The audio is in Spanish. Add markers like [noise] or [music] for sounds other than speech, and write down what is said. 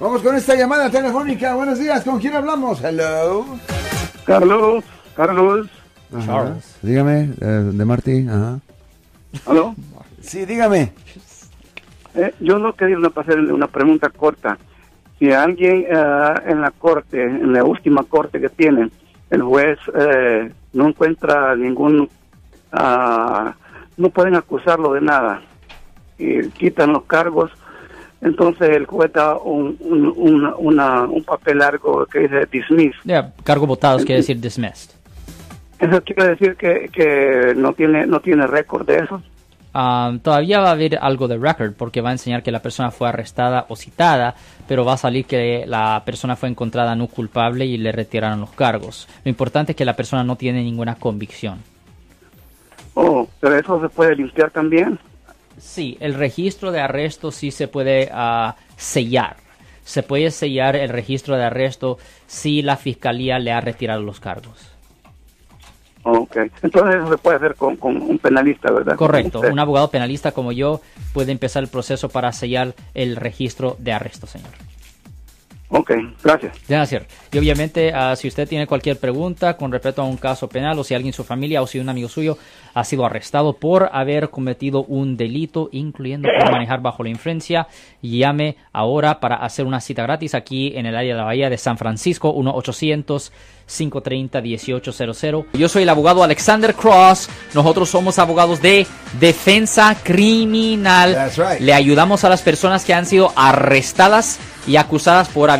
Vamos con esta llamada telefónica. Buenos días, ¿con quién hablamos? Hello. Carlos, Carlos, Ajá. Charles. Dígame, eh, de Martí. Ajá. ¿aló? Sí, dígame. Eh, yo no quería una- hacerle una pregunta corta. Si alguien eh, en la corte, en la última corte que tienen, el juez eh, no encuentra ningún, ah, no pueden acusarlo de nada y quitan los cargos, entonces el juez da un, un, una- una- un papel largo que dice dismiss. Ya, cargo votados quiere decir dismissed. Eso quiere decir que, que no tiene no tiene récord de eso. Um, todavía va a haber algo de record porque va a enseñar que la persona fue arrestada o citada, pero va a salir que la persona fue encontrada no culpable y le retiraron los cargos. Lo importante es que la persona no tiene ninguna convicción. Oh, pero eso se puede limpiar también. Sí, el registro de arresto sí se puede ah, sellar. Se puede sellar el registro de arresto si la fiscalía le ha retirado los cargos. Ok, entonces eso se puede hacer con, con un penalista, ¿verdad? Correcto, Usted. un abogado penalista como yo puede empezar el proceso para sellar el registro de arresto, señor. Ok, gracias. Gracias. Y obviamente, ah, si usted tiene cualquier pregunta con respecto a un caso penal o si alguien en su familia o si un amigo suyo ha sido arrestado por haber cometido un delito, incluyendo por [coughs] manejar bajo la influencia, llame ahora para hacer una cita gratis aquí en el área de la Bahía de San Francisco, 1-800-530-1800. Yo soy el abogado Alexander Cross. Nosotros somos abogados de defensa criminal. That's right. Le ayudamos a las personas que han sido arrestadas y acusadas por haber